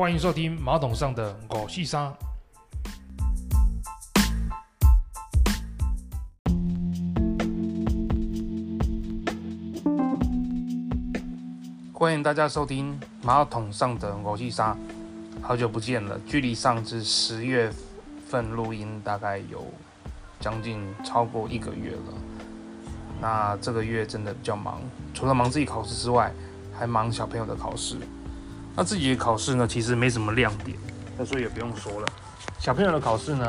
欢迎收听马桶上的五四三。欢迎大家收听马桶上的五四三。好久不见了，距离上次十月份录音大概有将近超过一个月了。那这个月真的比较忙，除了忙自己考试之外，还忙小朋友的考试。那自己的考试呢，其实没什么亮点，那所以也不用说了。小朋友的考试呢，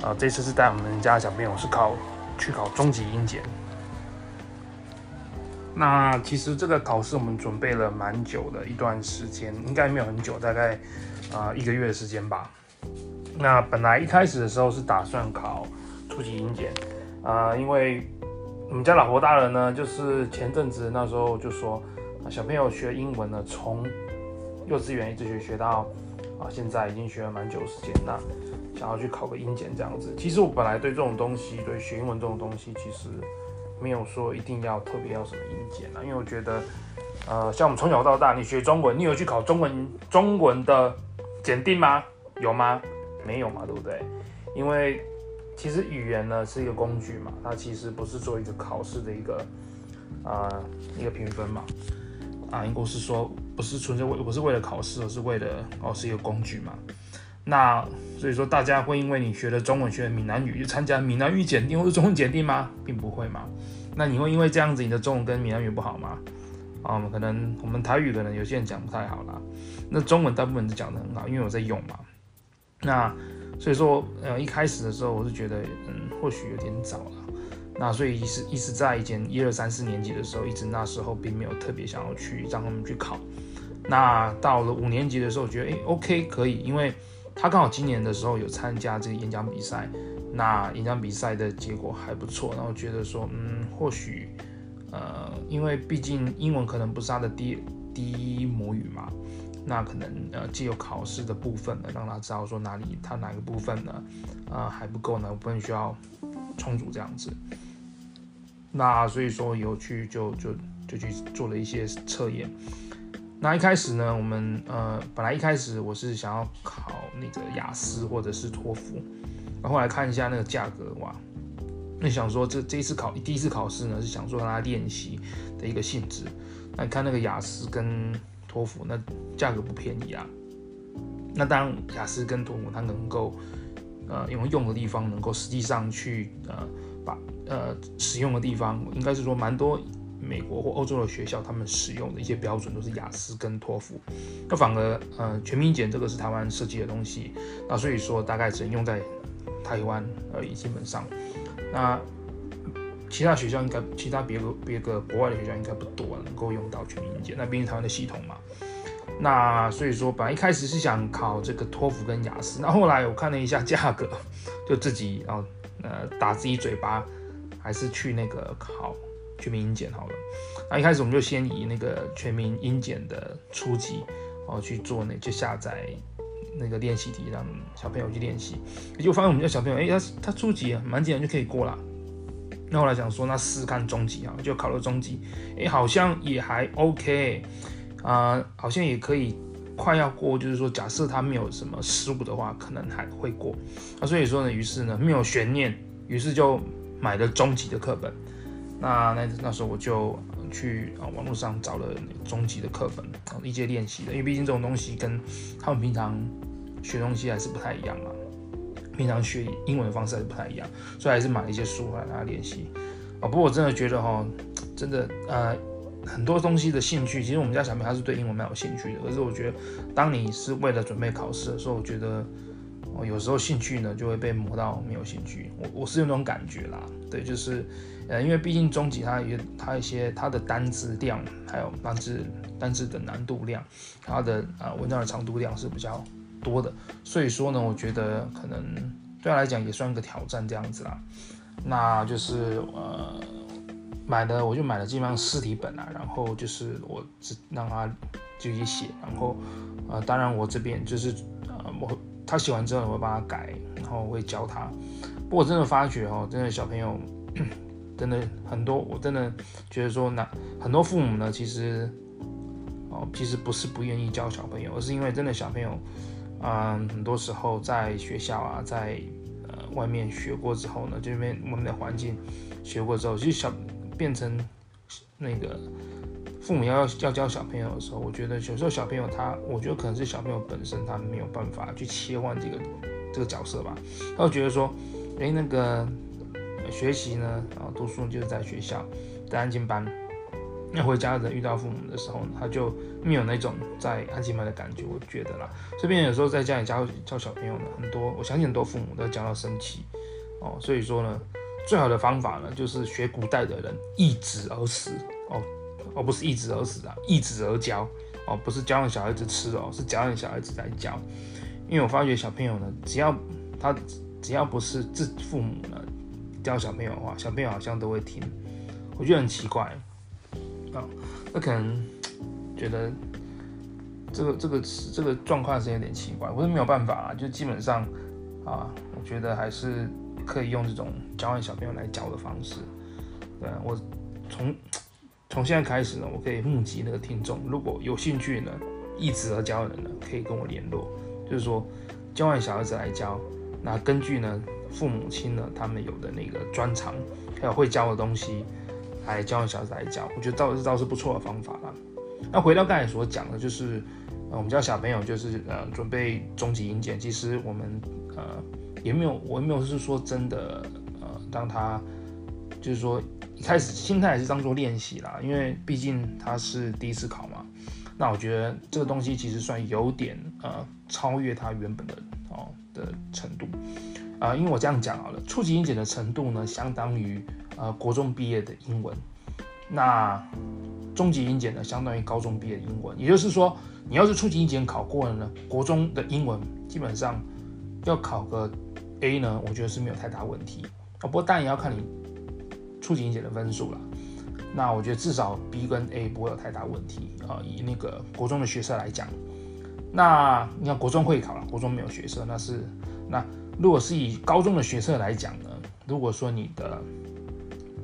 啊、呃，这次是带我们家小朋友是考去考中级英检。那其实这个考试我们准备了蛮久的一段时间，应该没有很久，大概啊、一个月的时间吧。那本来一开始的时候是打算考初级英检，啊、因为我们家老婆大人呢，就是前阵子那时候就说。小朋友学英文呢，从幼稚园一直学学到啊，现在已经学了蛮久时间。那想要去考个英检这样子，其实我本来对这种东西，对学英文这种东西，其实没有说一定要特别要什么英检啊，因为我觉得，呃，像我们从小到大，你学中文，你有去考中文中文的检定吗？有吗？没有嘛，对不对？因为其实语言呢是一个工具嘛，它其实不是做一个考试的一个啊、呃、一个评分嘛。啊，应该是说不是纯粹为不是为了考试，而是为了哦是一个工具嘛。那所以说大家会因为你学了中文学了闽南语，就参加闽南语检定或是中文检定吗？并不会嘛。那你会因为这样子你的中文跟闽南语不好吗？啊，我们可能我们台语可能有些人讲不太好啦。那中文大部分都讲得很好，因为我在用嘛。那所以说呃一开始的时候我是觉得嗯或许有点早了。那所以一直一直在以前一二三四年级的时候，一直那时候并没有特别想要去让他们去考。那到了五年级的时候，觉得诶 OK 可以，因为他刚好今年的时候有参加这个演讲比赛，那演讲比赛的结果还不错，然后觉得说嗯或许呃因为毕竟英文可能不是他的第第一母语嘛，那可能呃借由考试的部分呢，让他知道说哪里他哪个部分呢啊、呃、还不够，哪个部分需要充足这样子。那所以说有去就就就去做了一些测验。那一开始呢，我们呃本来一开始我是想要考那个雅思或者是托福，然后来看一下那个价格哇，那想说这这一次考第一次考试呢是想说让他练习的一个性质。那你看那个雅思跟托福那价格不便宜啊。那当然雅思跟托福它能够呃因为用的地方能够实际上去呃。把呃使用的地方，应该是说蛮多美国或欧洲的学校，他们使用的一些标准都是雅思跟托福。那反而呃全民检这个是台湾设计的东西，那所以说大概只能用在台湾而已，基本上。那其他学校应该，其他别个别个国外的学校应该不多能够用到全民检。那毕竟台湾的系统嘛。那所以说本来一开始是想考这个托福跟雅思，那后来我看了一下价格，就自己然后。呃，打自己嘴巴，还是去那个考全民英检好了。那一开始我们就先以那个全民英检的初级哦去做那，就下载那个练习题，让小朋友去练习。结果发现我们家小朋友，哎、他他初级啊，蛮简单就可以过了。那后来想说，那试试看中级啊，就考了中级，哎、好像也还 OK 啊、好像也可以。快要过，就是说，假设他没有什么失误的话，可能还会过。那所以说呢，于是呢，没有悬念，于是就买了中级的课本。那那那时候我就去啊网络上找了中级的课本，啊一些练习的，因为毕竟这种东西跟他们平常学东西还是不太一样嘛，平常学英文的方式还是不太一样，所以还是买了一些书来大家练习。啊，不过我真的觉得哈，真的呃。很多东西的兴趣，其实我们家小朋友他是对英文蛮有兴趣的。可是我觉得，当你是为了准备考试的时候，我觉得，哦，有时候兴趣呢就会被磨到没有兴趣。我我是有那种感觉啦，对，就是，呃，因为毕竟中级它也它一些它的单字量，还有单字单字的难度量，它的啊、呃、文章的长度量是比较多的。所以说呢，我觉得可能对他来讲也算一个挑战这样子啦。那就是呃。买的我就买了基本上试题本啊，然后就是我只让他自己写，然后呃，当然我这边就是呃，我他写完之后我会帮他改，然后我会教他。不过真的发觉哦，真的小朋友 真的很多，我真的觉得说那很多父母呢，其实哦，其实不是不愿意教小朋友，而是因为真的小朋友，嗯，很多时候在学校啊，在呃外面学过之后呢，这边我们的环境学过之后，其实小变成那个父母要要要教小朋友的时候，我觉得有时候小朋友他，我觉得可能是小朋友本身他没有办法去切换这个这个角色吧，他会觉得说，哎，那个学习呢，啊，读书就是在学校在安静班。那回家的人遇到父母的时候呢，他就没有那种在安静班的感觉，我觉得啦。这边有时候在家里教教小朋友呢，很多我相信很多父母都教到生气哦。所以说呢，最好的方法呢，就是学古代的人易子而食哦，而不是易子而死啊，易子而教哦，不是教让小孩子吃哦，是教让小孩子来教。因为我发觉小朋友呢，只要他只要不是自父母呢教小朋友的话，小朋友好像都会听。我觉得很奇怪。啊，那可能觉得这个这个这个状况是有点奇怪，我是没有办法啊，就基本上啊，我觉得还是可以用这种教养小朋友来教的方式。对，我从从现在开始呢，我可以募集那个听众，如果有兴趣呢，一直而教的人呢，可以跟我联络，就是说教养小孩子来教，那根据呢父母亲呢他们有的那个专长，还有会教的东西。来教小孩子来教，我觉得倒是倒是不错的方法啦。那回到刚才所讲的，就是，我们教小朋友就是呃，准备中级英检。其实我们呃也没有，我也没有是说真的呃，当他就是说一开始心态还是当做练习啦，因为毕竟他是第一次考嘛。那我觉得这个东西其实算有点呃超越他原本的哦的程度啊，因为我这样讲好了，初级英检的程度呢，相当于。呃，国中毕业的英文，那中级英检呢，相当于高中毕业英文。也就是说，你要是初级英检考过了呢，国中的英文基本上要考个 A 呢，我觉得是没有太大问题。啊，不过当然也要看你初级英检的分数了。那我觉得至少 B 跟 A 不会有太大问题啊。以那个国中的学测来讲，那你看国中会考了，国中没有学测，那是那如果是以高中的学测来讲呢，如果说你的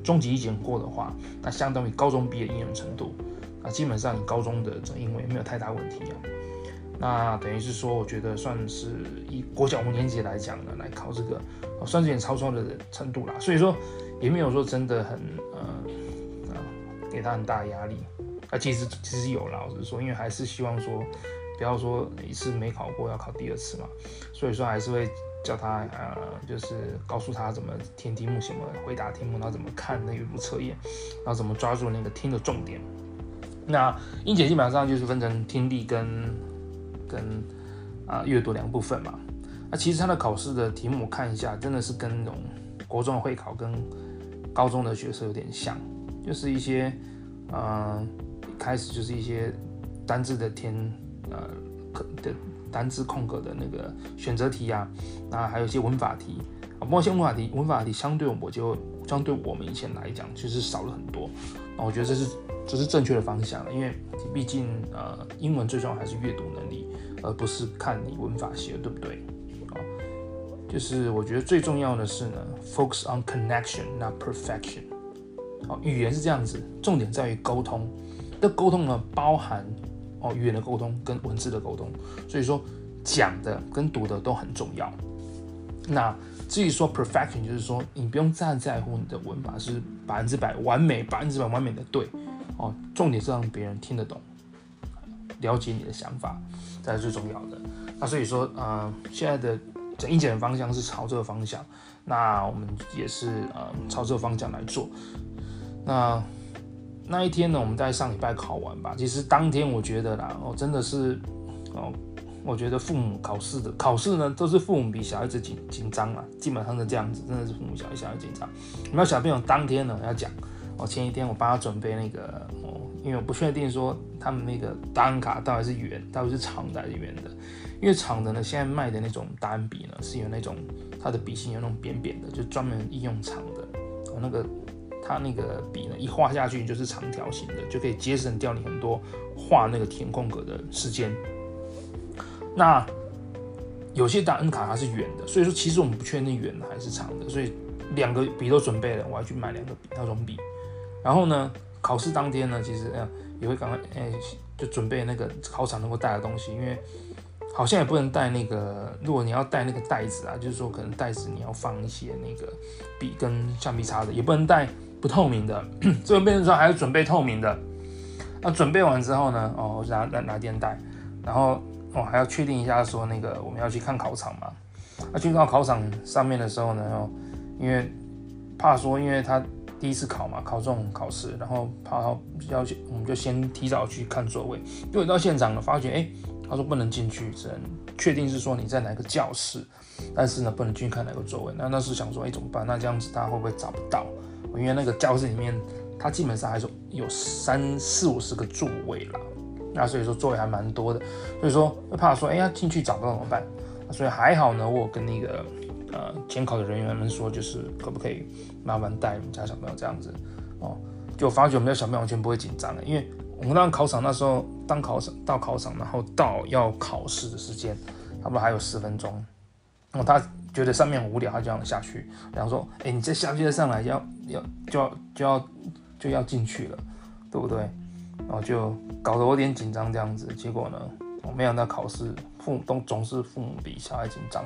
中级英检过的话，那相当于高中毕业英文程度，那基本上你高中的这英文也没有太大问题啊。那等于是说，我觉得算是以国小五年级来讲呢，来考这个，算是有点超超的程度啦。所以说也没有说真的很呃呃，给他很大的压力。啊，其实其实有啦，老实说，因为还是希望说，不要说一次没考过要考第二次嘛。所以说还是会。叫他呃，就是告诉他怎么填题目，怎么回答题目，然后怎么看那语录测验，然后怎么抓住那个听的重点。那英姐基本上就是分成听力跟跟啊阅读两部分嘛。那其实他的考试的题目我看一下，真的是跟那种国中会考跟高中的学测有点像，就是一些呃一开始就是一些单字的填呃可的。单字空格的那个选择题啊，那还有一些文法题啊，不过像文法题，文法题相对我就相对我们以前来讲，其实少了很多。那我觉得这是这是正确的方向，因为毕竟呃，英文最重要还是阅读能力，而不是看你文法写的对不对。啊，就是我觉得最重要的是呢，focus on connection not perfection。哦，语言是这样子，重点在于沟通。这沟通呢，包含。哦，语言的沟通跟文字的沟通，所以说讲的跟读的都很重要。那至于说 perfection，就是说你不用再在乎你的文法是百分之百完美，百分之百完美的对。哦，重点是让别人听得懂，了解你的想法，才是最重要的。那所以说，呃，现在的整英检的方向是朝这个方向，那我们也是呃朝这个方向来做。那。那一天呢，我们在上礼拜考完吧。其实当天我觉得啦，哦，真的是，哦，我觉得父母考试的考试呢，都是父母比小孩子紧紧张啊，基本上是这样子，真的是父母小孩小孩紧张。没有小朋友当天呢要讲，哦，前一天我帮他准备那个，哦，因为我不确定说他们那个答案卡到底是圆，到底是长的还是圆的。因为长的呢，现在卖的那种答案笔呢，是有那种它的笔芯有那种扁扁的，就专门应用长的，哦，那个。它那个笔呢，一画下去就是长条形的，就可以节省掉你很多画那个填空格的时间。那有些答案卡它是圆的，所以说其实我们不确定圆的还是长的，所以两个笔都准备了，我要去买两个笔那种笔。然后呢，考试当天呢，其实呃也会赶快哎就准备那个考场能够带的东西，因为好像也不能带那个，如果你要带那个袋子啊，就是说可能袋子你要放一些那个笔跟橡皮擦的，也不能带不透明的，这边变成说还要准备透明的。那准备完之后呢，哦，拿拿拿电袋，然后哦还要确定一下说那个我们要去看考场嘛。那去到考场上面的时候呢，哦，因为怕说，因为他第一次考嘛，考这种考试，然后怕要去，我们就先提早去看座位。因为到现场了，发觉，哎，他说不能进去，只能确定是说你在哪个教室，但是呢，不能进去看哪个座位。那那是想说，哎，怎么办？那这样子他会不会找不到？因为那个教室里面，他基本上还是有三四五十个座位啦，那所以说座位还蛮多的，所以说会怕说，哎呀，进去找不到怎么办？所以还好呢，我跟那个呃监考的人员们说，就是可不可以麻烦带我们家小朋友这样子哦？就发觉我们家小朋友完全不会紧张的，因为我们当考场那时候，当考场到考场，然后到要考试的时间，差不多还有十分钟。然后他觉得上面无聊，他就这样下去，然后说：“哎，你再下去再上来，要要就要就要就要进去了，对不对？”然后就搞得我有点紧张这样子。结果呢，我没想到考试。父母都总是父母比小孩紧张，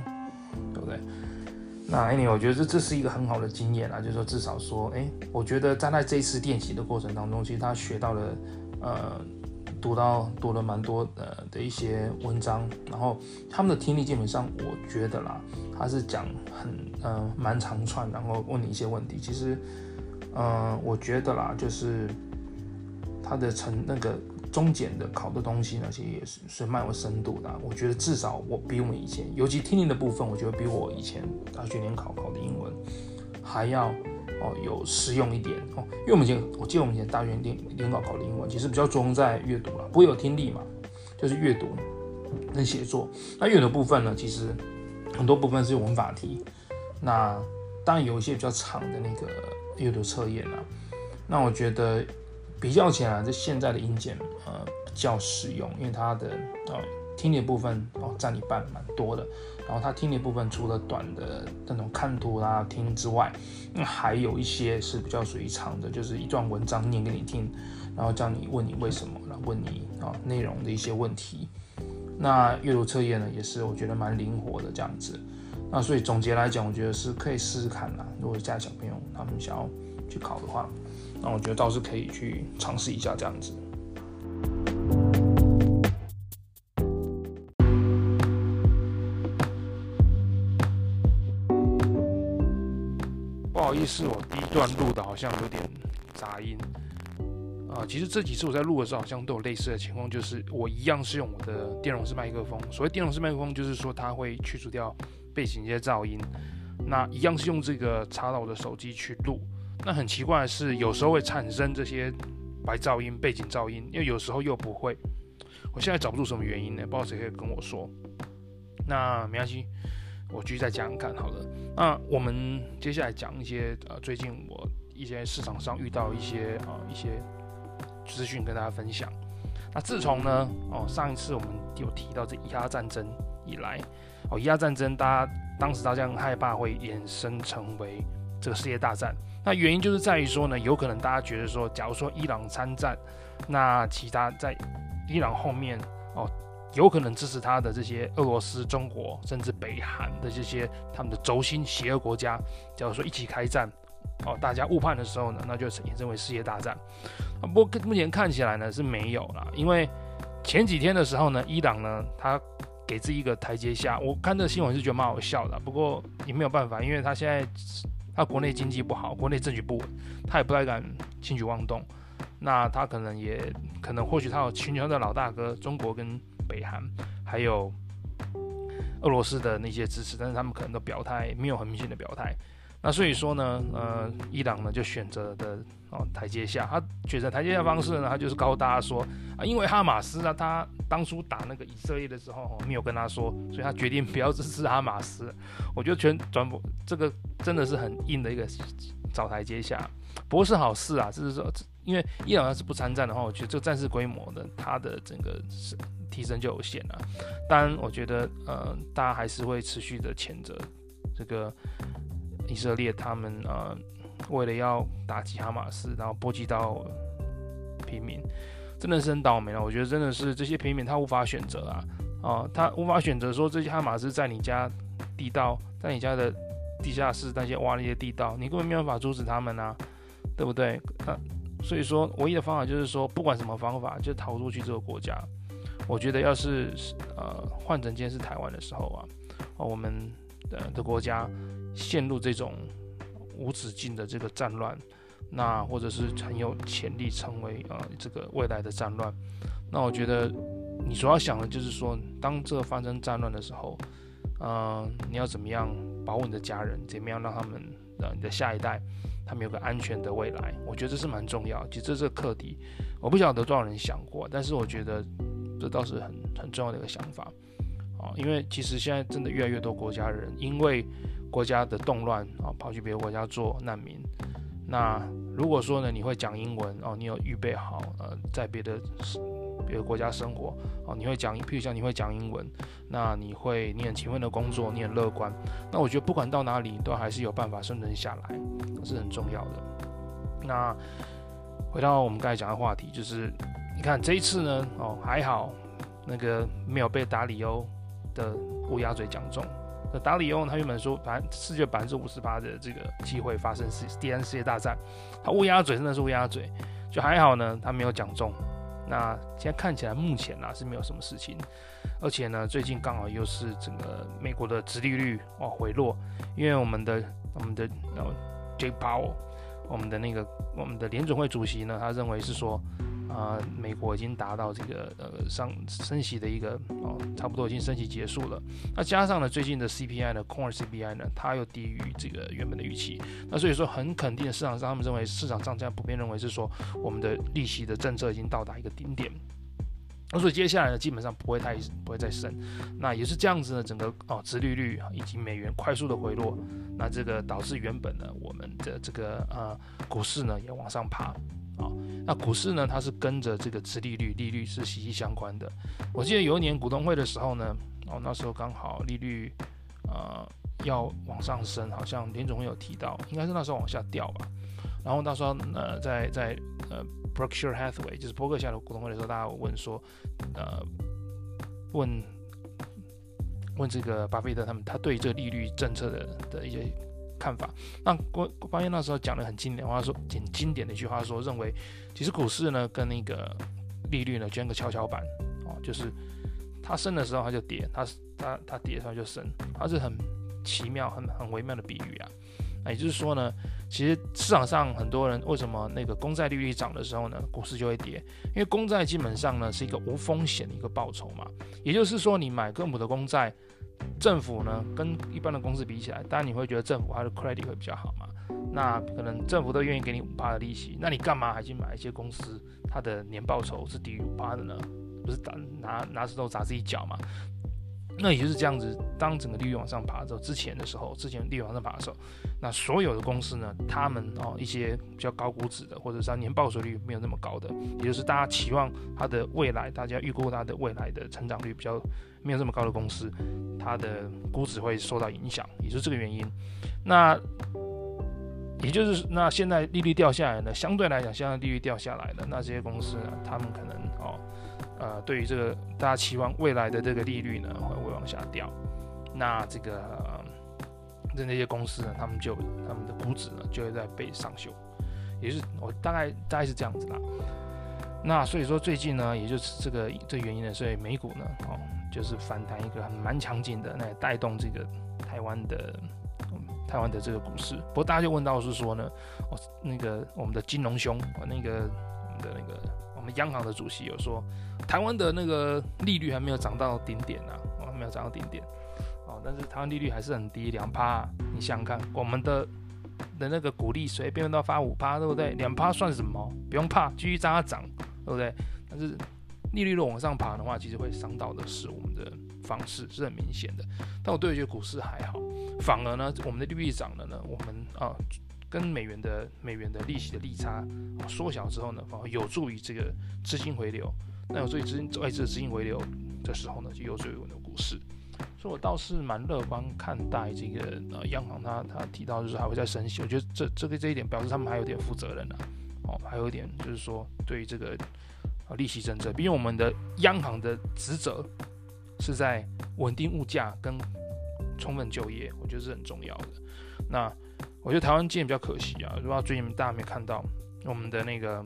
对不对？那 anyway，我觉得这这是一个很好的经验啊，就是说至少说，哎，我觉得在在这一次练习的过程当中，其实他学到了，呃，读到读了蛮多呃的一些文章，然后他们的听力基本上，我觉得啦，他是讲很呃蛮长串，然后问你一些问题，其实，呃，我觉得啦，就是他的成那个。中检的考的东西呢，其实也是是蛮有深度的。我觉得至少我比我们以前，尤其听力的部分，我觉得比我以前大学联考考的英文还要哦有实用一点哦。因为我们以前，我记得我们以前大学联联考考的英文，其实比较重在阅读了，不会有听力嘛，就是阅读跟写作。那阅读部分呢，其实很多部分是文法题。那当然有一些比较长的那个阅读测验啊。那我觉得。比较起来，这现在的音检呃比较实用，因为它的呃听力部分哦占一半蛮多的，然后它听力部分除了短的那种看图啦听之外，那还有一些是比较属于长的，就是一段文章念给你听，然后叫你问你为什么，然后问你啊内容的一些问题。那阅读测验呢，也是我觉得蛮灵活的这样子。那所以总结来讲，我觉得是可以试试看啦。如果家小朋友他们想要去考的话。那我觉得倒是可以去尝试一下这样子。不好意思，我第一段录的好像有点杂音啊。其实这几次我在录的时候，好像都有类似的情况，就是我一样是用我的电容式麦克风。所谓电容式麦克风，就是说它会去除掉背景一些噪音。那一样是用这个插到我的手机去录。那很奇怪的是，有时候会产生这些白噪音、背景噪音，因为有时候又不会。我现在找不出什么原因呢，不知道谁可以跟我说。那没关系，我继续再讲讲看好了。那我们接下来讲一些呃，最近我一些市场上遇到一些呃一些资讯跟大家分享。那自从呢哦上一次我们有提到这伊拉战争以来，哦伊拉战争大家当时大家很害怕会衍生成为这个世界大战。那原因就是在于说呢，有可能大家觉得说，假如说伊朗参战，那其他在伊朗后面哦，有可能支持他的这些俄罗斯、中国甚至北韩的这些他们的轴心邪恶国家，假如说一起开战哦，大家误判的时候呢，那就衍生为世界大战。不过目前看起来呢是没有啦，因为前几天的时候呢，伊朗呢他给自己一个台阶下，我看这个新闻是觉得蛮好笑的，不过也没有办法，因为他现在。他国内经济不好，国内政局不稳，他也不太敢轻举妄动。那他可能也可能，或许他有寻求的老大哥中国跟北韩，还有俄罗斯的那些支持，但是他们可能都表态没有很明显的表态。那所以说呢，呃，伊朗呢就选择的哦台阶下，他选择台阶下方式呢，他就是告诉大家说啊，因为哈马斯啊，他当初打那个以色列的时候哦没有跟他说，所以他决定不要支持哈马斯。我觉得全转播这个真的是很硬的一个找台阶下，不过是好事啊，就是说，因为伊朗要是不参战的话，我觉得这个战事规模的它的整个提升就有限了。当然，我觉得呃，大家还是会持续的谴责这个。以色列他们呃，为了要打击哈马斯，然后波及到平民，真的是很倒霉了。我觉得真的是这些平民他无法选择啊，哦，他无法选择说这些哈马斯在你家地道，在你家的地下室那些挖那些地道，你根本没有办法阻止他们啊，对不对？那所以说，唯一的方法就是说，不管什么方法，就逃出去这个国家。我觉得要是呃换成今天是台湾的时候啊，哦，我们的的国家陷入这种无止境的这个战乱。那或者是很有潜力成为呃这个未来的战乱，那我觉得你主要想的就是说，当这个发生战乱的时候，呃，你要怎么样保护你的家人，怎么样让他们呃你的下一代他们有个安全的未来？我觉得这是蛮重要。其实这是课题，我不晓得多少人想过，但是我觉得这倒是很很重要的一个想法啊，因为其实现在真的越来越多国家人因为国家的动乱啊，跑去别的国家做难民。那如果说呢，你会讲英文哦，你有预备好呃，在别的别的国家生活哦，你会讲，譬如像你会讲英文，那你会你很勤奋的工作，你很乐观，那我觉得不管到哪里都还是有办法生存下来，这是很重要的。那回到我们刚才讲的话题，就是你看这一次呢，哦还好，那个没有被达里欧的乌鸦嘴讲中。达里欧他原本说，反正世界百分之五十八的这个机会发生世第三世界大战，他乌鸦嘴真的是乌鸦嘴，就还好呢，他没有讲中。那现在看起来目前啊是没有什么事情，而且呢最近刚好又是整个美国的殖利率哦回落，因为我们的我们的呃 Jay Powell，我们的那个我们的联准会主席呢，他认为是说。啊、美国已经达到这个呃上升息的一个哦，差不多已经升息结束了。那加上呢，最近的 CPI 呢，Core CPI 呢，它又低于这个原本的预期。那所以说，很肯定，市场上他们认为，市场上这样普遍认为是说，我们的利息的政策已经到达一个顶点。那所以接下来呢，基本上不会太不会再升。那也是这样子呢，整个哦，殖利率以及美元快速的回落，那这个导致原本呢，我们的这个呃股市呢也往上爬。啊、那股市呢？它是跟着这个殖利率，利率是息息相关的。我记得有一年股东会的时候呢，哦，那时候刚好利率呃要往上升，好像林总会有提到，应该是那时候往下掉吧。然后那时候呃，在在呃 Berkshire Hathaway 就是伯克夏的股东会的时候，大家有问说，呃，问问这个巴菲特他们，他对这利率政策的的一些。看法，那关关于那时候讲的很经典的话说，挺经典的一句话说，认为其实股市呢跟那个利率呢就像个跷跷板哦，就是它升的时候它就跌，它它它跌的时候就升，它是很奇妙、很很微妙的比喻啊。那也就是说呢，其实市场上很多人为什么那个公债利率涨的时候呢，股市就会跌？因为公债基本上呢是一个无风险的一个报酬嘛，也就是说你买个母的公债。政府呢，跟一般的公司比起来，当然你会觉得政府它的 credit 会比较好嘛。那可能政府都愿意给你五趴的利息，那你干嘛还去买一些公司，它的年报酬是低于五趴的呢？不是打拿拿石头砸自己脚嘛？那也就是这样子，当整个利率往上爬之后，之前的时候，之前利率往上爬的时候，那所有的公司呢，他们哦一些比较高估值的，或者是年报酬率没有那么高的，也就是大家期望它的未来，大家预估它的未来的成长率比较没有这么高的公司，它的估值会受到影响，也是这个原因。那也就是那现在利率掉下来呢，相对来讲，现在利率掉下来了，那这些公司呢，他们可能哦。呃，对于这个大家期望未来的这个利率呢，会会往下掉。那这个那、那些公司呢，他们就他们的估值呢，就会在被上修。也是我大概大概是这样子啦。那所以说最近呢，也就是这个这原因呢，所以美股呢，哦，就是反弹一个很蛮强劲的，那带动这个台湾的、台湾的这个股市。不过大家就问到是说呢，哦，那个我们的金融兄，哦，那个我们的那个。我们央行的主席有说，台湾的那个利率还没有涨到顶点呢，啊，还没有涨到顶点，哦，但是台湾利率还是很低，两趴。你想想看，我们的的那个股利随便都要发五趴，对不对？两趴算什么？不用怕，继续让它涨，对不对？但是利率如果往上爬的话，其实会伤到的是我们的方式，是很明显的。但我对于这股市还好，反而呢，我们的利率涨了呢，我们啊。跟美元的美元的利息的利差缩小之后呢，反而有助于这个资金回流。那有助于资金外资的资金回流的时候呢，就有助于我们的股市。所以我倒是蛮乐观看待这个呃央行他他提到就是还会再升息。我觉得这这个这一点表示他们还有点负责任啊。哦，还有一点就是说对于这个呃利息政策，毕竟我们的央行的职责是在稳定物价跟充分就业，我觉得是很重要的。那我觉得台湾今年比较可惜啊，如果最近大家没看到我们的那个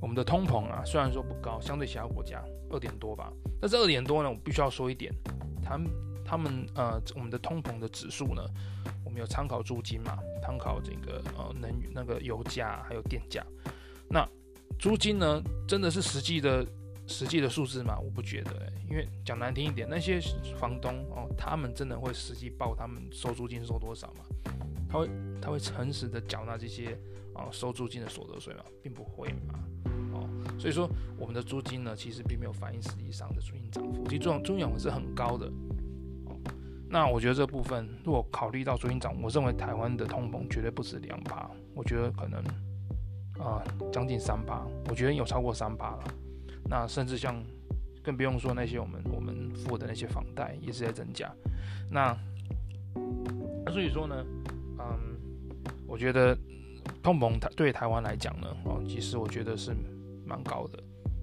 我们的通膨啊，虽然说不高，相对其他国家二点多吧，但是二点多呢，我必须要说一点，他们他们呃我们的通膨的指数呢，我们有参考租金嘛，参考这个呃能那个油价还有电价，那租金呢真的是实际的实际的数字吗？我不觉得、欸，因为讲难听一点，那些房东哦，他们真的会实际报他们收租金收多少吗？他会他会诚实的缴纳这些啊、收租金的所得税吗？并不会嘛，哦，所以说我们的租金呢，其实并没有反映实际上的租金涨幅，其实这种租金涨幅是很高的，哦，那我觉得这部分如果考虑到租金涨，我认为台湾的通膨绝对不止两趴，我觉得可能啊将近三趴，我觉得有超过三趴了，那甚至像更不用说那些我们我们付的那些房贷也是在增加，那所以说呢。嗯，我觉得通膨台对台湾来讲呢，哦，其实我觉得是蛮高的，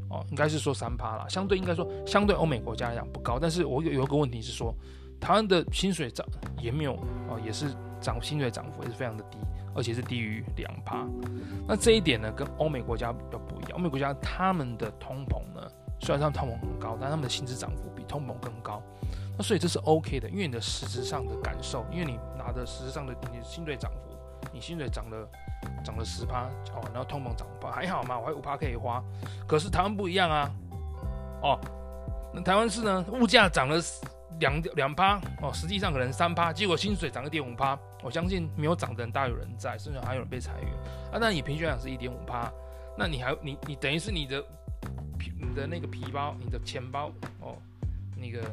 哦，应该是说三趴啦，相对应该说相对欧美国家来讲不高，但是我有有一个问题是说，台湾的薪水涨也没有哦，也是涨薪水涨幅也是非常的低，而且是低于两趴，那这一点呢跟欧美国家比较不一样，欧美国家他们的通膨呢，虽然他们通膨很高，但他们的薪资涨幅比通膨更高。那所以这是 OK 的，因为你的实质上的感受，因为你拿的实质上的你的薪水涨幅，你薪水涨了涨了十趴哦，然后通膨涨五趴，还好嘛，我还有五趴可以花。可是台湾不一样啊，哦，那台湾是呢，物价涨了两两趴哦，实际上可能三趴，结果薪水涨一点五趴，我相信没有涨的人大有人在，甚至还有人被裁员啊。那你平均来讲是一点五趴，那你还你你等于是你的皮你的那个皮包，你的钱包哦，那个。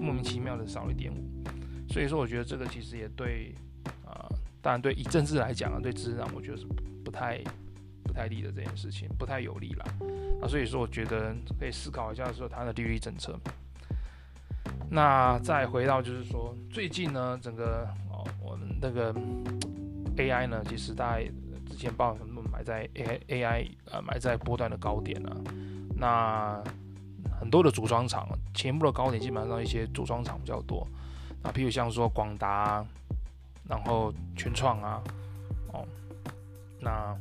莫名其妙的少一点五，所以说我觉得这个其实也对啊、当然对以政治来讲啊，对资产我觉得是不太不太利的这件事情，不太有利啦。啊所以说我觉得可以思考一下说它的利率政策。那再回到就是说最近呢，整个哦我们那个 AI 呢，其实大概之前报什么买在 AI AI 呃买在波段的高点啊，那。很多的组装厂，前部的高点基本上一些组装厂比较多，啊，譬如像说广达，然后群创啊，哦，那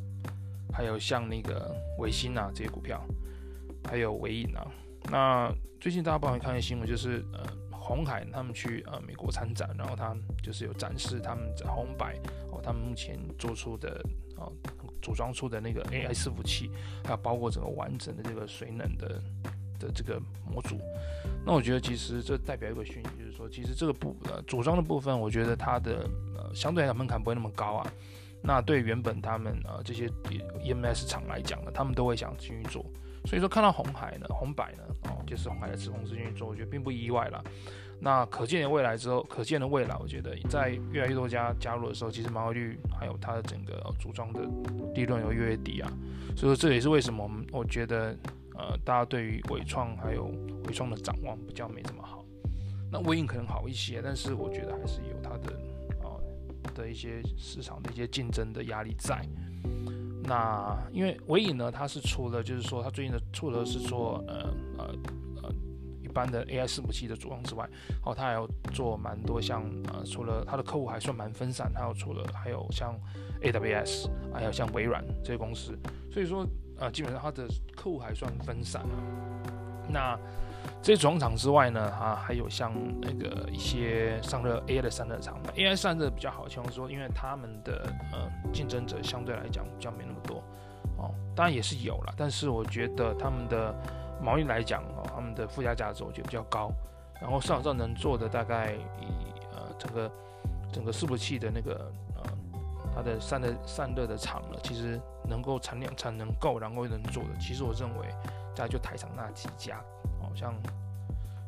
还有像那个维新啊这些股票，还有纬颖啊，那最近大家帮我看一新闻，就是呃红海他们去呃美国参展，然后他就是有展示他们在红白哦，他们目前做出的哦组装出的那个 AI 伺服器，还有包括整个完整的这个水冷的。的这个模组，那我觉得其实这代表一个讯息，就是说，其实这个部呃组装的部分，我觉得它的呃相对来讲门槛不会那么高啊。那对原本他们呃这些 EMS 厂来讲呢，他们都会想继续做。所以说看到红海呢、红百呢，哦，就是红海的子公司继续做，我觉得并不意外啦。那可见的未来之后，可见的未来，我觉得在越来越多家加入的时候，其实毛利率还有它的整个组装的利润有越越低啊。所以说这也是为什么我们我觉得。呃，大家对于伟创还有伟创的展望比较没这么好，那微影可能好一些，但是我觉得还是有它的啊、的一些市场的一些竞争的压力在。那因为纬颖呢，它是除了就是说它最近的除了是做呃呃呃一般的 AI 伺服器的组装之外，哦，它还有做蛮多像呃除了它的客户还算蛮分散，还有除了还有像 AWS，还有像微软这些公司，所以说。呃，基本上它的客户还算分散啊。那这些装厂之外呢，啊，还有像那个一些散热 AI 的散热厂，AI 散热比较好，像说，因为他们的呃竞争者相对来讲比较没那么多哦，当然也是有了，但是我觉得他们的毛利来讲哦，他们的附加价值我觉得比较高，然后市场上能做的大概以呃整个整个伺服器的那个呃。它的散热散热的厂呢，其实能够产量产能够，然后能做的，其实我认为大概就台厂那几家，哦，像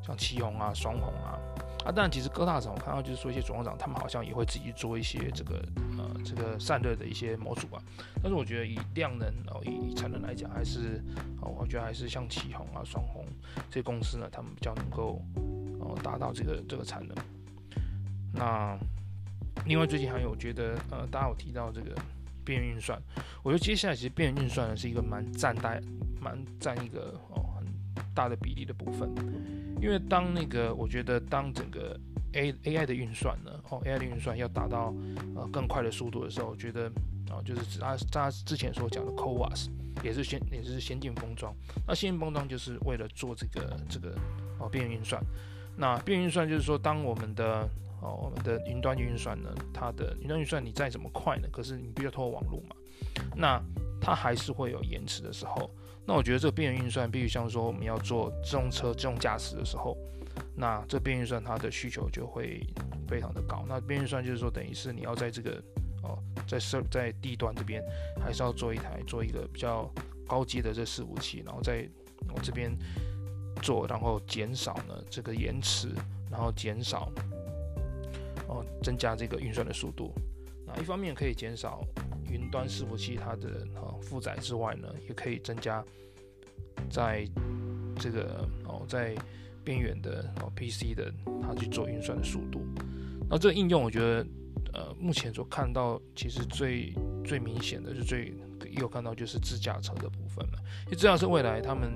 像奇鋐啊、双鸿啊，啊，当然其实各大厂我看到就是说一些组装厂，他们好像也会自己做一些这个呃这个散热的一些模组啊，但是我觉得以量能哦以以产能来讲，还是哦我觉得还是像奇鋐啊、双鸿这些公司呢，他们比较能够哦达到这个这个产能，那。另外，最近还有觉得，呃，大家有提到这个边缘运算。我觉得接下来其实边缘运算呢是一个蛮占大、蛮占一个哦很大的比例的部分。因为当那个我觉得当整个 A A I 的运算呢，哦 A I 的运算要达到呃更快的速度的时候，我觉得啊、哦、就是他他之前所讲的 CoWoS 也是先也是先进封装。那先进封装就是为了做这个这个哦边缘运算。那边缘运算就是说，当我们的哦，我们的云端运算呢，它的云端运算你再怎么快呢，可是你必须要透过网络嘛，那它还是会有延迟的时候。那我觉得这个边缘运算，比如像说我们要做自动车自动驾驶的时候，那这边缘运算它的需求就会非常的高。那边缘运算就是说，等于是你要在这个哦，在设在地端这边，还是要做一台做一个比较高阶的这伺服器，然后在我这边。做，然后减少呢这个延迟，然后减少哦，增加这个运算的速度。那一方面可以减少云端伺服器它的哦负载之外呢，也可以增加在这个哦在边缘的哦 PC 的它去做运算的速度。那这个应用我觉得呃目前所看到其实最最明显的就最有看到就是自驾车的部分了，因为自驾车未来他们。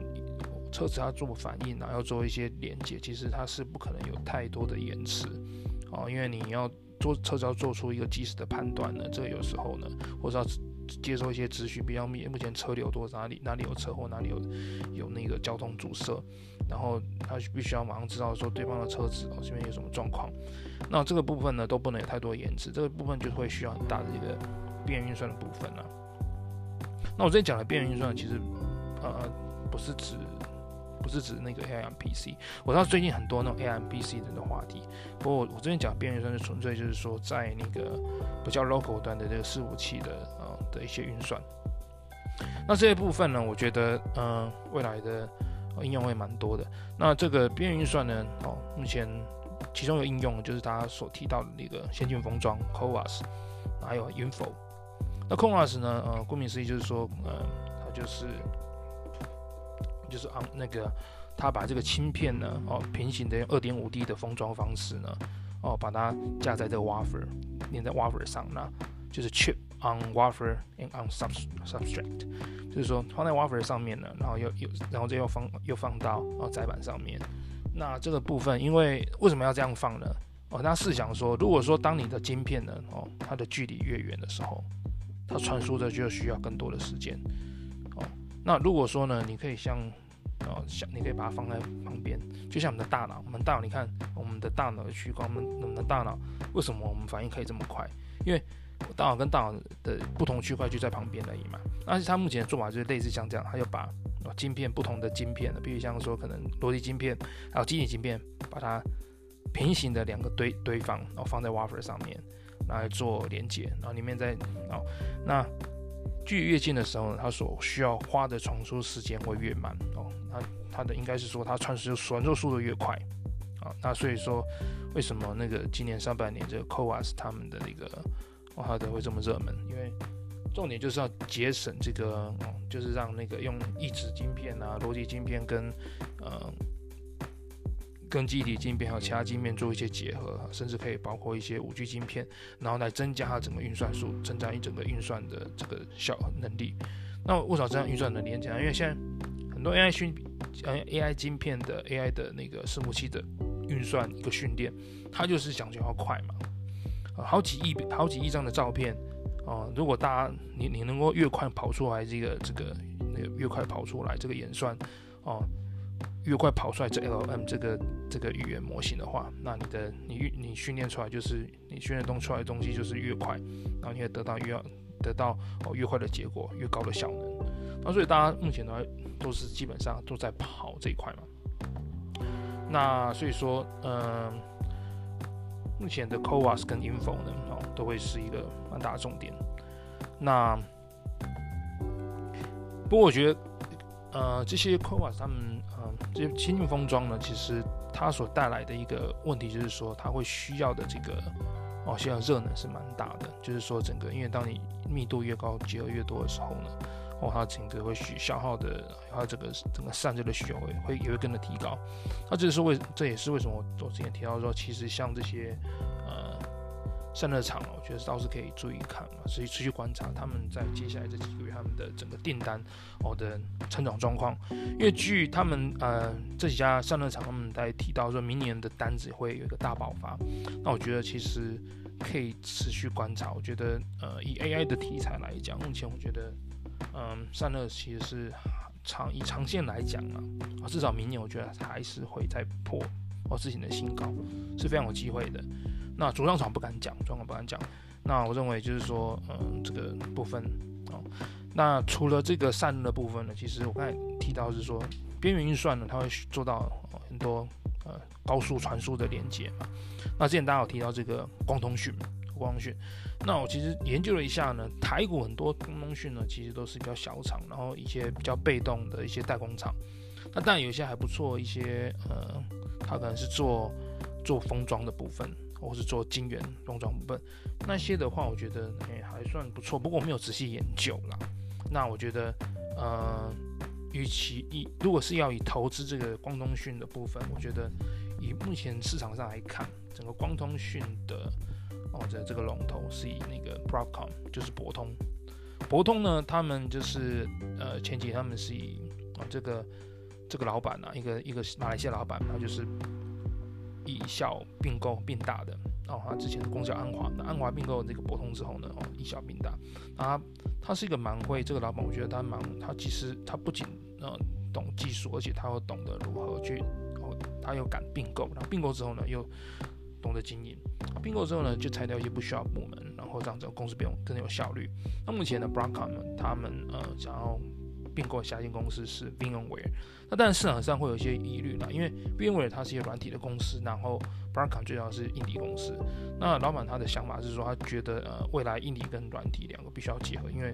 车子要做反应啊，要做一些连接，其实它是不可能有太多的延迟哦，因为你要做车子要做出一个及时的判断呢，这个有时候呢，或者要接收一些资讯，比较密目前车流多，哪里哪里有车祸，哪里有有那个交通阻塞，然后他必须要马上知道说对方的车子哦这边有什么状况，那这个部分呢都不能有太多延迟，这个部分就会需要很大的一个边缘运算的部分了。那我这里讲的边缘运算其实呃不是指。不是指那个 AI PC，我知道最近很多那种 AI PC 的话题。不过我我这边讲边缘算是纯粹就是说，在那个比较 local 端的这个伺服器的呃的一些运算。那这些部分呢，我觉得嗯、呃、未来的应用会蛮多的。那这个边缘运算呢，哦，目前其中有应用就是大家所提到的那个先进封装 CoWAS，还有 Info。那 CoWAS 呢，呃，顾名思义就是说，呃，它就是。就是啊，那个他把这个芯片呢，哦，平行的用二点五 D 的封装方式呢，哦，把它架在这个 wafer，粘在 wafer 上，那就是 chip on wafer and on sub substrate，就是说放在 wafer 上面呢，然后又又然后再又放又放到哦载板上面。那这个部分，因为为什么要这样放呢？哦，那试想说，如果说当你的晶片呢，哦，它的距离越远的时候，它传输的就需要更多的时间。哦，那如果说呢，你可以像哦，像你可以把它放在旁边，就像我们的大脑。我们大脑，你看我们的大脑的区块，我们我们的大脑为什么我们反应可以这么快？因为大脑跟大脑的不同区块就在旁边而已嘛。而且它目前的做法就是类似像这样，它就把晶片不同的晶片，比如像说可能逻辑晶片还有机体晶片，把它平行的两个堆堆放，然后放在 wafer 上面来做连接，然后里面再哦那。距离越近的时候呢，它所需要花的传输时间会越慢哦。它它的应该是说它传输传输速度越快啊。那所以说，为什么那个今年上半年这个 CoWoS 他们的那个哦，它的会这么热门？因为重点就是要节省这个哦，就是让那个用异质晶片啊、逻辑晶片跟呃。跟记忆体晶片还有其他晶片做一些结合，甚至可以包括一些五 G 晶片，然后来增加它整个运算数，增加一整个运算的这个效能力。那为什么这样运算能力很简单？因为现在很多 AI 训，呃 AI 晶片的 AI 的那个伺服器的运算一个训练，它就是讲究要快嘛。呃，好几亿好几亿张的照片，哦、如果大家你你能够越快跑出来这个这个那个越快跑出来这个演算，哦、越快跑出来这 LM 这个这个语言模型的话，那你的你你训练出来就是你训练东出来的东西就是越快，然后你会得到越得到哦越快的结果，越高的效能。那所以大家目前呢都是基本上都在跑这一块嘛。那所以说，嗯、目前的 CoWoS 跟 Info 呢哦都会是一个蛮大的重点。那不过我觉得。呃，这些 CoWoS 他们，呃，这些先进封装呢，其实它所带来的一个问题就是说，它会需要的这个，哦，需要热能是蛮大的。就是说，整个因为当你密度越高，结合越多的时候呢，哦，它整个会需消耗的，它这个整个散热的需求会会也会跟着提高。那这是为，这也是为什么我之前提到说，其实像这些，呃，散热厂，我觉得倒是可以注意看嘛，所以持续观察他们在接下来这几个月他们的整个订单哦的成长状况。因为据他们呃这几家散热厂他们在提到说，明年的单子会有一个大爆发。那我觉得其实可以持续观察。我觉得呃以 AI 的题材来讲，目前我觉得嗯散热其实是长以长线来讲啊，至少明年我觉得还是会再破哦之前的新高，是非常有机会的。那主厂厂不敢讲，主厂不敢讲。那我认为就是说，嗯，这个部分哦。那除了这个散热部分呢，其实我刚才提到是说，边缘运算呢，它会做到很多呃高速传输的连接嘛。那之前大家有提到这个光通讯，光通讯。那我其实研究了一下呢，台股很多光通讯呢，其实都是比较小厂，然后一些比较被动的一些代工厂。那当然有一些还不错，一些呃，它可能是做做封装的部分。或是做晶圆封装部分，那些的话，我觉得诶、还算不错。不过我没有仔细研究啦。那我觉得，呃，与其以如果是要以投资这个光通讯的部分，我觉得以目前市场上来看，整个光通讯的哦的这个龙头是以那个 Broadcom，就是博通。博通呢，他们就是呃前几他们是以、哦、这个这个老板啊，一个一个马来西亚老板，他就是。以小并购并大的哦，他之前的公司叫安华，那安华并购这个博通之后呢，哦，以小并大，啊，他是一个蛮会这个老板，我觉得他蛮，他其实他不仅呃懂技术，而且他又懂得如何去，哦，他又敢并购，然后并购之后呢，又懂得经营，并购之后呢，就裁掉一些不需要部门，然后让这个公司变更有效率。那目前呢 Broadcom，他们呃想要。并购下一间公司是 VMware，那当然市场上会有一些疑虑啦，因为 VMware 它是一个软体的公司，然后 Broadcom 最早是硬体公司。那老板他的想法是说，他觉得呃未来硬体跟软体两个必须要结合，因为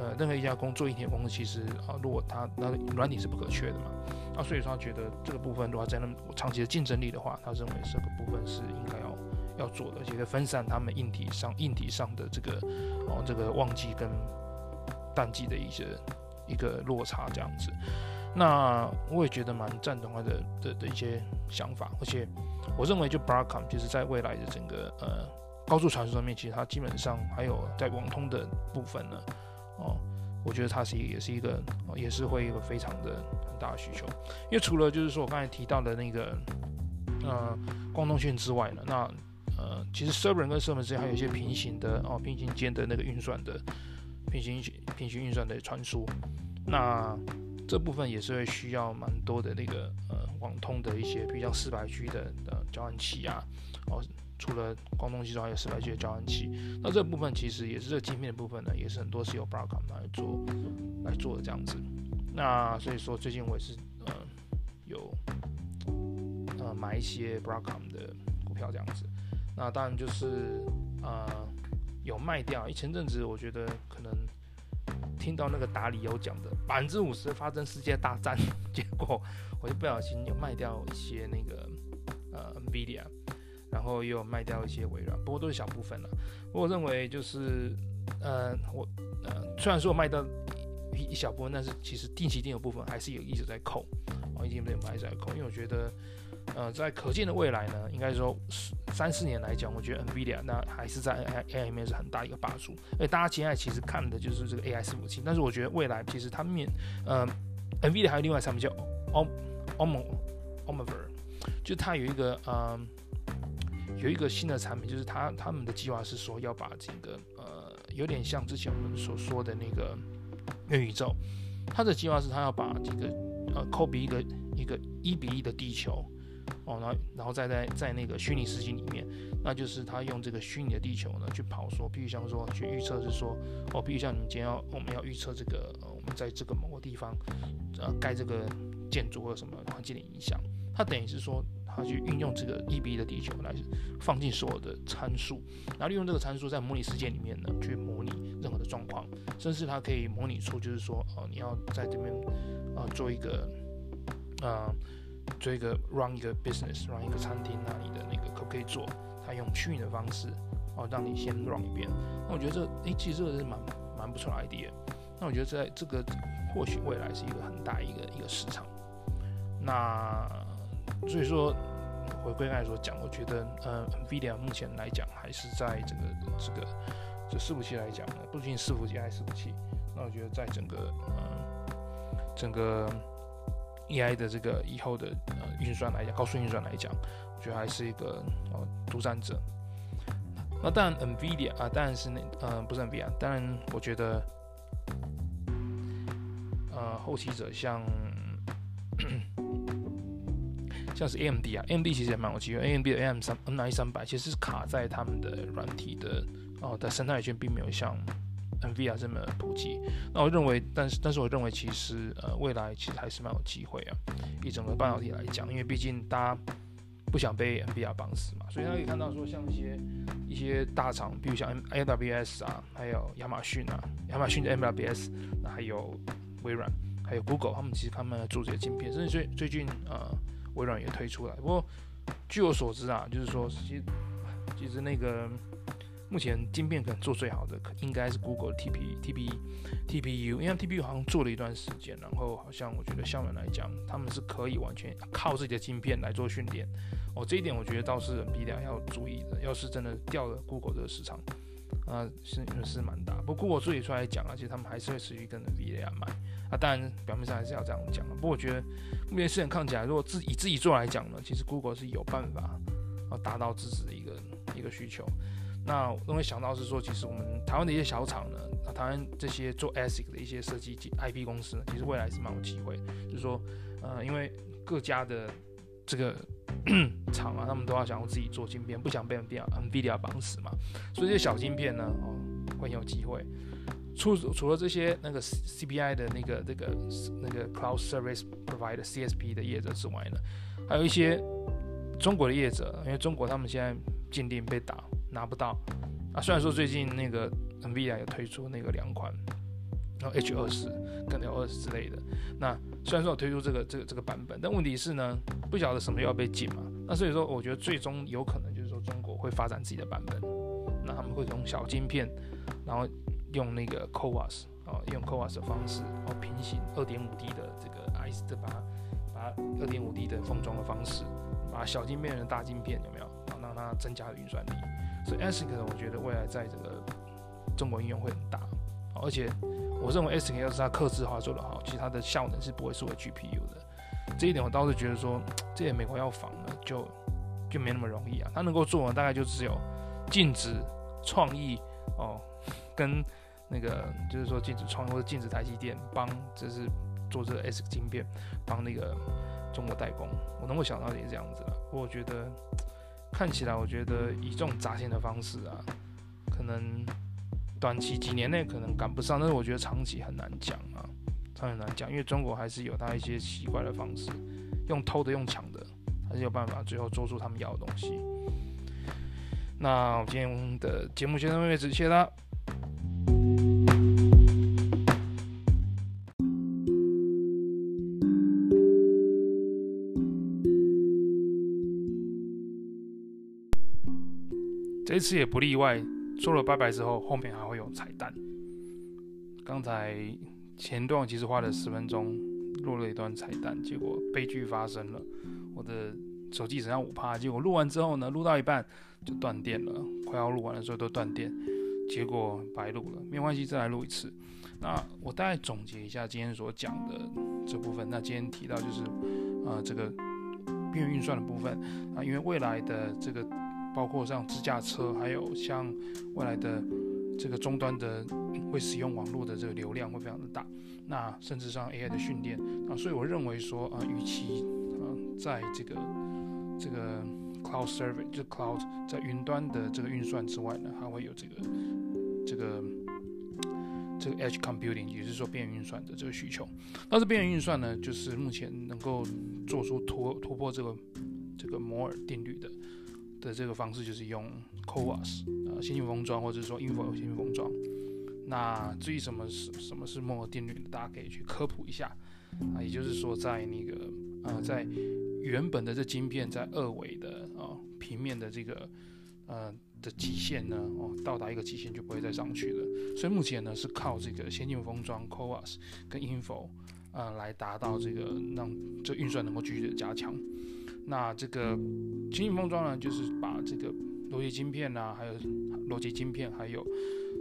呃任何一家工做硬体的公司，其实啊、如果他那软体是不可缺的嘛，那所以说他觉得这个部分如果在那么长期的竞争力的话，他认为这个部分是应该要要做的，而且可以分散他们硬体上硬体上的这个哦这个旺季跟。淡季的一些一个落差这样子，那我也觉得蛮赞同他的的的一些想法，而且我认为就 Broadcom 就是在未来的整个呃高速传输上面，其实它基本上还有在网通的部分呢，哦，我觉得它是也是一个也是会一个非常的很大的需求，因为除了就是说我刚才提到的那个呃光通讯之外呢，那呃其实 server 跟 server 之间还有一些平行的哦平行间的那个运算的。平行平行运算的传输，那这部分也是会需要蛮多的那个呃网通的一些，比如像四百 G 的呃交换器啊，哦，除了光通讯之外，还有四百 G 的交换器。那这部分其实也是这个晶片的部分呢，也是很多是由 Broadcom 来做来做的这样子。那所以说最近我也是呃有呃买一些 Broadcom 的股票这样子。那当然就是呃。有卖掉，一前阵子我觉得可能听到那个达里欧讲的百分之五十发生世界大战，结果我就不小心有卖掉一些那个呃 NVIDIA，然后又卖掉一些微软，不过都是小部分了。我认为就是呃我呃虽然说我卖掉一一小部分，但是其实定期定额部分还是有一直在扣，哦，一定没有还在扣，因为我觉得。呃，在可见的未来呢，应该说三四年来讲，我觉得 NVIDIA 那还是在 AI 里面是很大一个霸主。哎，大家现在其实看的就是这个 AI 伺服器，但是我觉得未来其实它面呃 NVIDIA 还有另外产品叫 Om Omniver，就它有一个呃有一个新的产品，就是他他们的计划是说要把这个呃有点像之前我们所说的那个元宇宙，他的计划是他要把这个呃 copy 一个一个一比一的地球。哦，然后，然后再在在那个虚拟世界里面，那就是他用这个虚拟的地球呢去跑说，比如像说去预测是说，哦，比如像你今天要我们要预测这个，呃，我们在这个某个地方，呃，盖这个建筑或什么环境的影响，他等于是说，它去运用这个一比一的地球来放进所有的参数，然后利用这个参数在模拟世界里面呢去模拟任何的状况，甚至它可以模拟出就是说，哦，你要在这边，呃，做一个，呃。做一个 run 一个 business，run 一个餐厅，那你的那个可不可以做？他用虚拟的方式哦，让你先 run 一遍。那我觉得这，诶，其实这个是蛮蛮不错的 idea。那我觉得在这个或许未来是一个很大一个一个市场。那所以说，回归刚才所讲，我觉得呃，NVIDIA 目前来讲还是在这个这个这伺服器来讲呢，不仅伺服器还是伺服器，那我觉得在整个呃整个 AI 的这个以后的呃运算来讲，高速运算来讲，我觉得还是一个呃独占者。那当然 NVIDIA 啊，当然是那呃不是 NVIDIA，当然我觉得呃后期者像。像是 AMD 啊，AMD 其实也蛮有机会，AMD 的 AM 三 N I 三百其实是卡在他们的软体的哦的生态圈，并没有像 NVIDIA 这么普及。那我认为，但是但是我认为其实呃未来其实还是蛮有机会啊，以整个半导体来讲，因为毕竟大家不想被 NVIDIA 绑死嘛，所以大家可以看到说像一些一些大厂，比如像 AWS 啊，还有亚马逊啊，亚马逊的 MWS，那还有微软，还有 Google，他们其实他们做这些晶片，甚至最最近呃。微软也推出来，不过据我所知啊，就是说，其实其实那个目前晶片可能做最好的，应该是 Google TP TP TPU，因为 TPU 好像做了一段时间，然后好像我觉得相对来讲，他们是可以完全靠自己的晶片来做训练。哦，这一点我觉得倒是比较要注意的，要是真的掉了 Google 这个市场。啊，是是蛮大，不过我自己出来讲啊，其实他们还是会持续跟着 VIA 买啊。当然表面上还是要这样讲啊。不过我觉得目前市场看起来，如果自以自己做来讲呢，其实 Google 是有办法啊达到自己的一个一个需求。那我会想到是说，其实我们台湾的一些小厂呢，啊，台湾这些做 ASIC 的一些设计 IP 公司呢，其实未来是蛮有机会。就是说，呃，因为各家的这个。厂啊，他们都要想要自己做晶片，不想被 NVIDIA 绑死嘛。所以这些小晶片呢，哦，会很有机会。除除了这些那个 CPI 的那个这个那个 Cloud Service Provider CSP 的业者之外呢，还有一些中国的业者，因为中国他们现在禁令被打，拿不到啊。虽然说最近那个 NVIDIA 有推出那个两款。然后 H 二十跟 L 二十之类的，那虽然说我推出这个这个这个版本，但问题是呢，不晓得什么又要被禁嘛。那所以说，我觉得最终有可能就是说，中国会发展自己的版本，那他们会用小晶片，然后用那个 CoWoS 啊，用 CoWoS 的方式，然后平行二点五 D 的这个 IC 的把它把它二点五 D 的封装的方式，把小晶片的大晶片有没有，然后让它增加运算力。所以 ASIC 我觉得未来在这个中国应用会很大，而且。我认为 S K 要是它克制化做得好，其实它的效能是不会输给 GPU 的。这一点我倒是觉得说，这些美国要仿呢，就就没那么容易啊。它能够做的大概就只有禁止创意哦，跟那个就是说禁止创意或者禁止台积电帮，就是做这个 ASIC 晶片帮那个中国代工。我能够想到也是这样子了。我觉得 看起来，我觉得以这种砸钱的方式啊，可能。短期几年内可能赶不上，但是我觉得长期很难讲啊，长期很难讲，因为中国还是有他一些奇怪的方式，用偷的、用抢的，还是有办法最后做出他们要的东西。那我今天的节目先到这里，谢谢大家。这次也不例外。说了拜拜之后，后面还会有彩蛋。刚才前段其实花了十分钟录了一段彩蛋，结果悲剧发生了，我的手机只剩下五趴，结果录完之后呢，录到一半就断电了，快要录完的时候都断电，结果白录了，没关系，再来录一次。那我大概总结一下今天所讲的这部分。那今天提到就是，呃，这个边缘运算的部分啊，因为未来的这个。包括像自驾车，还有像未来的这个终端的会使用网络的这个流量会非常的大，那甚至像 AI 的训练啊，所以我认为说啊，与其啊在这个这个 cloud service 就 cloud 在云端的这个运算之外呢，还会有这个这个这个 edge computing，也就是说边缘运算的这个需求。那这边缘运算呢，就是目前能够做出突突破这个这个摩尔定律的。的这个方式就是用 CoWoS 呃，线性封装，或者说 InFO 线性封装。那至于什么是什么是摩尔定律？大家可以去科普一下啊。也就是说，在那个呃，在原本的这晶片在二维的啊、呃、平面的这个呃的极限呢，哦，到达一个极限就不会再上去了。所以目前呢是靠这个先进封装 CoWoS 跟 InFO 呃来达到这个让这运算能够继续的加强。那这个先进封装呢，就是把这个逻辑晶片啊，还有逻辑晶片，还有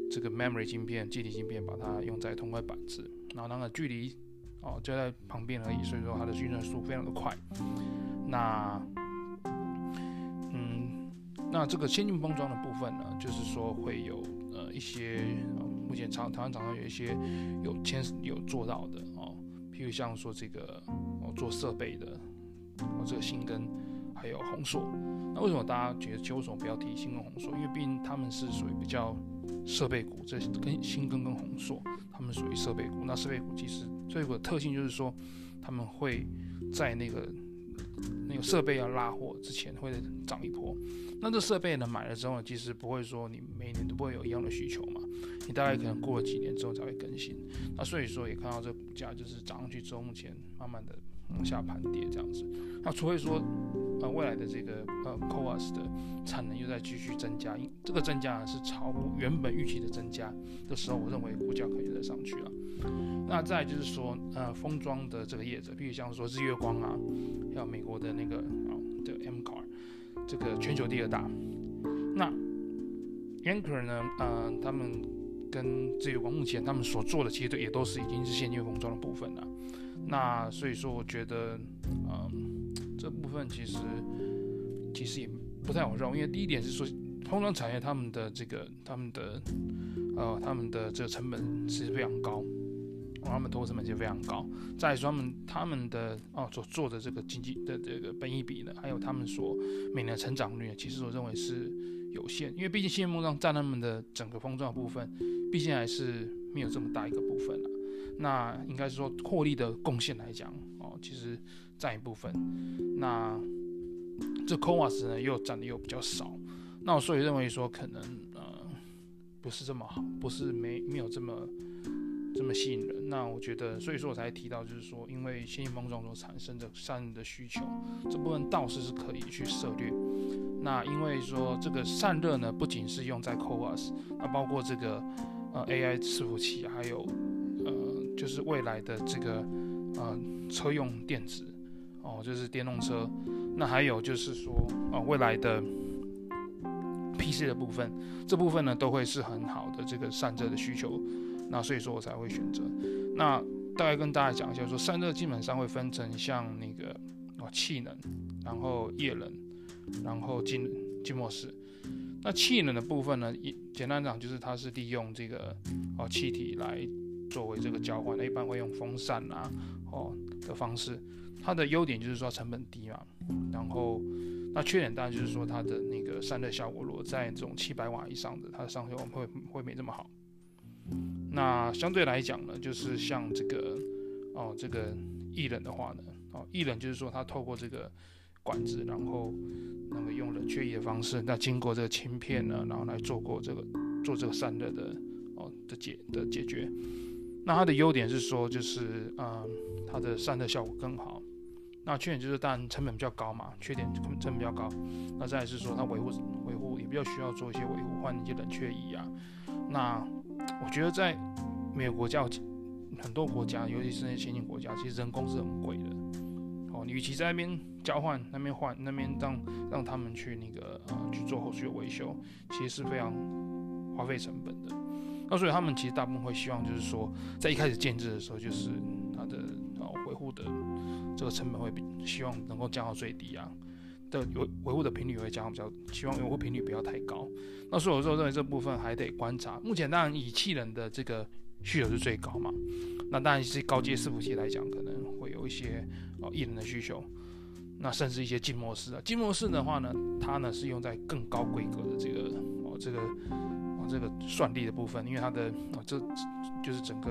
这个 memory 晶片、记忆体晶片，把它用在同块板子，然后那个距离哦就在旁边而已，所以说它的运算速非常的快。那嗯，那这个先进封装的部分呢，就是说会有呃一些，目前厂台湾厂商有一些有牵有做到的哦，譬如像说这个哦做设备的。哦，这个新根还有红硕，那为什么大家觉得就为什么不要提新根红硕？因为毕竟他们是属于比较设备股，这跟新根跟红硕，他们属于设备股。那设备股其实最有个特性就是说，他们会在那个那个设备要拉货之前会涨一波。那这设备呢买了之后呢，其实不会说你每年都不会有一样的需求嘛，你大概可能过了几年之后才会更新。那所以说也看到这股价就是涨上去之后，目前慢慢的。往下盘跌这样子，那除非说，呃，未来的这个呃 CoWoS 的产能又在继续增加，这个增加呢是超乎原本预期的增加的时候，我认为股价可以再上去了。那再就是说，呃，封装的这个业者，比如像说日月光啊，还有美国的那个啊，这个 MCAR，这个全球第二大，那 Amkor 呢，呃，他们跟日月光目前他们所做的其实也都是已经是现金封装的部分了。那所以说，我觉得，嗯，这部分其实其实也不太好认，因为第一点是说，封装产业他们的这个他们的呃他们的这个成本其实非常高，他们投资成本就非常高。再说他们他们的哦所做的这个经济的这个本益比呢，还有他们所每年成长率，其实我认为是有限，因为毕竟先进封装占他们的整个封装的部分，毕竟还是没有这么大一个部分了。那应该是说获利的贡献来讲，哦，其实占一部分。那这 CoWoS 呢又占的又比较少。那我所以认为说可能呃不是这么好，不是没没有这么这么吸引人。那我觉得，所以说我才提到就是说，因为新型封装所产生的散热的需求，这部分倒是是可以去涉猎。那因为说这个散热呢，不仅是用在 CoWoS，那包括这个呃 AI 伺服器还有呃。就是未来的这个呃车用电子哦，就是电动车。那还有就是说啊、呃，未来的 PC 的部分，这部分呢都会是很好的这个散热的需求。那所以说我才会选择。那大概跟大家讲一下，说散热基本上会分成像那个哦气能，然后液冷，然后静静默式。那气能的部分呢，一简单讲就是它是利用这个哦气体来。作为这个交换，一般会用风扇啊，哦的方式。它的优点就是说成本低嘛，然后那缺点当然就是说它的那个散热效果，如果在这种七百瓦以上的，它的散热会会没这么好。那相对来讲呢，就是像这个哦这个液冷的话呢，哦液冷就是说它透过这个管子，然后那个用冷却液的方式，那经过这个芯片呢，然后来做过这个做这个散热的哦的解的解决。那它的优点是说，就是呃，它的散热效果更好。那缺点就是，当然成本比较高嘛，缺点成本比较高。那再来是说，它维护维护也比较需要做一些维护，换一些冷却仪啊。那我觉得在每个国家，很多国家，尤其是那些先进国家，其实人工是很贵的。哦，你与其在那边交换，那边换，那边让让他们去那个呃去做后续的维修，其实是非常花费成本的。那所以他们其实大部分会希望，就是说，在一开始建制的时候，就是它的呃维护的这个成本会比希望能够降到最低啊，的维维护的频率会降比较，希望维护频率不要太高。那所以我说认为这部分还得观察。目前当然以气冷的这个需求是最高嘛，那当然是高阶伺服器来讲，可能会有一些哦液冷的需求，那甚至一些静默式啊，静默式的话呢，它呢是用在更高规格的这个哦这个哦。这个算力的部分，因为它的哦，这就是整个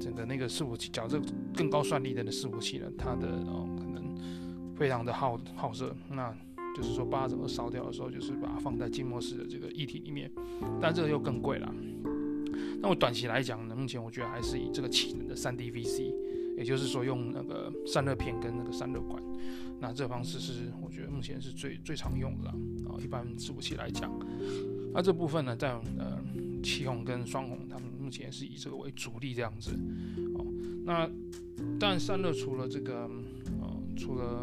整个那个伺服器，讲这更高算力的伺服器呢，它的哦可能非常的耗耗热，那就是说把它怎么烧掉的时候，就是把它放在静默式的这个液体里面，但这个又更贵了。那么短期来讲呢，目前我觉得还是以这个气冷的 3D-VC，也就是说用那个散热片跟那个散热管，那这方式是我觉得目前是最最常用的啊，一般伺服器来讲。那这部分呢，在呃，奇鋐跟双鸿，他们目前是以这个为主力这样子。哦，那但散热除了这个，呃，除了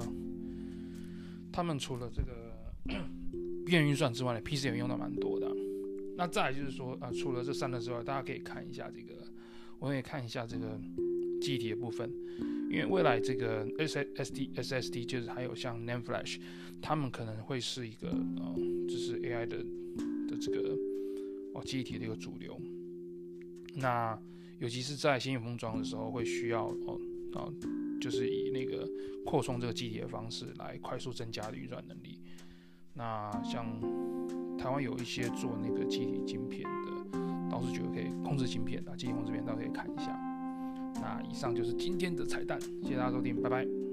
他们除了这个边缘运算之外呢，PC 也用的蛮多的。那再就是说，啊、呃，除了这三个之外，大家可以看一下这个，我们也看一下这个记忆体的部分，因为未来这个 SSD SSD 就是还有像 NAND Flash，他们可能会是一个呃，就是 AI 的的这个哦记忆体的一个主流。那尤其是在先进封装的时候，会需要哦啊，就是以那个扩充这个机体的方式来快速增加的运算能力。那像台湾有一些做那个机体晶片的，倒是觉得可以控制晶片啊，记忆控制片倒可以看一下。那以上就是今天的彩蛋，谢谢大家收听，拜拜。